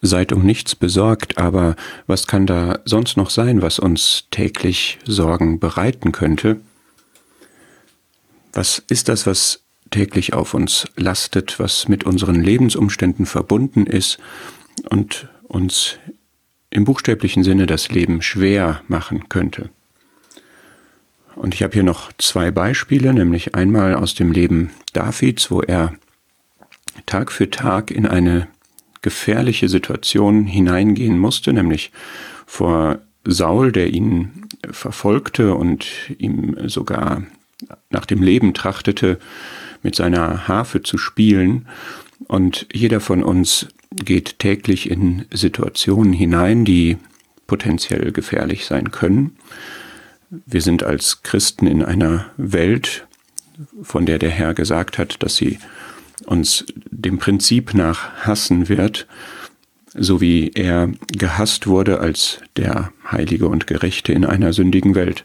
seid um nichts besorgt, aber was kann da sonst noch sein, was uns täglich Sorgen bereiten könnte? Was ist das, was täglich auf uns lastet, was mit unseren Lebensumständen verbunden ist und uns im buchstäblichen Sinne das Leben schwer machen könnte? Und ich habe hier noch zwei Beispiele, nämlich einmal aus dem Leben Davids, wo er Tag für Tag in eine gefährliche Situation hineingehen musste, nämlich vor Saul, der ihn verfolgte und ihm sogar nach dem Leben trachtete, mit seiner Harfe zu spielen. Und jeder von uns geht täglich in Situationen hinein, die potenziell gefährlich sein können. Wir sind als Christen in einer Welt, von der der Herr gesagt hat, dass sie uns dem Prinzip nach hassen wird, so wie er gehasst wurde als der Heilige und Gerechte in einer sündigen Welt.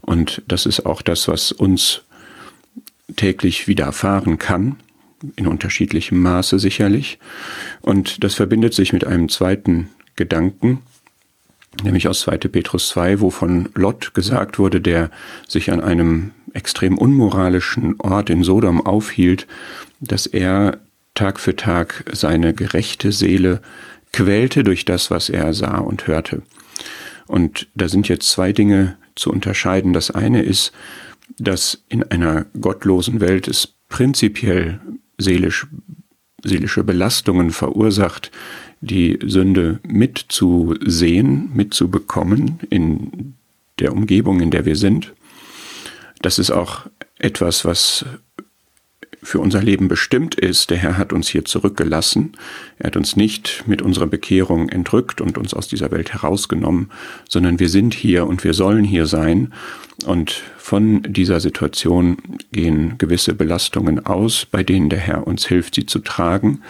Und das ist auch das, was uns täglich widerfahren kann, in unterschiedlichem Maße sicherlich. Und das verbindet sich mit einem zweiten Gedanken, nämlich aus 2. Petrus 2, wo von Lot gesagt wurde, der sich an einem extrem unmoralischen Ort in Sodom aufhielt, dass er Tag für Tag seine gerechte Seele quälte durch das, was er sah und hörte. Und da sind jetzt zwei Dinge zu unterscheiden. Das eine ist, dass in einer gottlosen Welt es prinzipiell seelisch, seelische Belastungen verursacht, die Sünde mitzusehen, mitzubekommen in der Umgebung, in der wir sind. Das ist auch etwas, was für unser Leben bestimmt ist. Der Herr hat uns hier zurückgelassen. Er hat uns nicht mit unserer Bekehrung entrückt und uns aus dieser Welt herausgenommen, sondern wir sind hier und wir sollen hier sein. Und von dieser Situation gehen gewisse Belastungen aus, bei denen der Herr uns hilft, sie zu tragen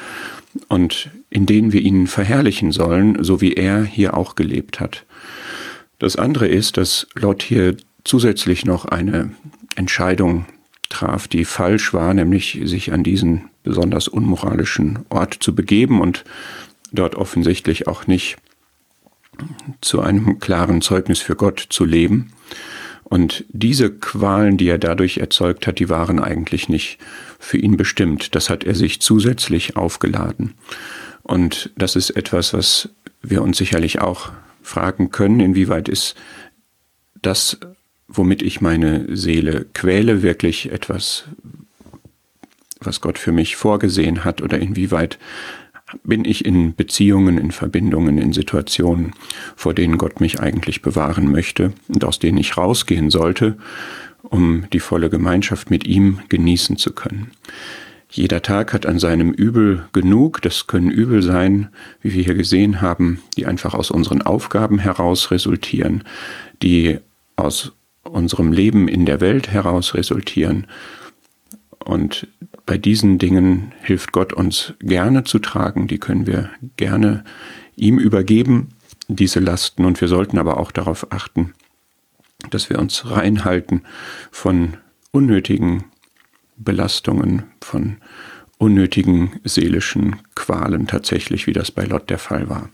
und in denen wir ihn verherrlichen sollen, so wie er hier auch gelebt hat. Das andere ist, dass Lot hier zusätzlich noch eine Entscheidung traf, die falsch war, nämlich sich an diesen besonders unmoralischen Ort zu begeben und dort offensichtlich auch nicht zu einem klaren Zeugnis für Gott zu leben. Und diese Qualen, die er dadurch erzeugt hat, die waren eigentlich nicht für ihn bestimmt. Das hat er sich zusätzlich aufgeladen. Und das ist etwas, was wir uns sicherlich auch fragen können, inwieweit ist das womit ich meine Seele quäle, wirklich etwas, was Gott für mich vorgesehen hat oder inwieweit bin ich in Beziehungen, in Verbindungen, in Situationen, vor denen Gott mich eigentlich bewahren möchte und aus denen ich rausgehen sollte, um die volle Gemeinschaft mit ihm genießen zu können. Jeder Tag hat an seinem Übel genug. Das können Übel sein, wie wir hier gesehen haben, die einfach aus unseren Aufgaben heraus resultieren, die aus unserem Leben in der Welt heraus resultieren. Und bei diesen Dingen hilft Gott uns gerne zu tragen, die können wir gerne ihm übergeben, diese Lasten. Und wir sollten aber auch darauf achten, dass wir uns reinhalten von unnötigen Belastungen, von unnötigen seelischen Qualen tatsächlich, wie das bei Lot der Fall war.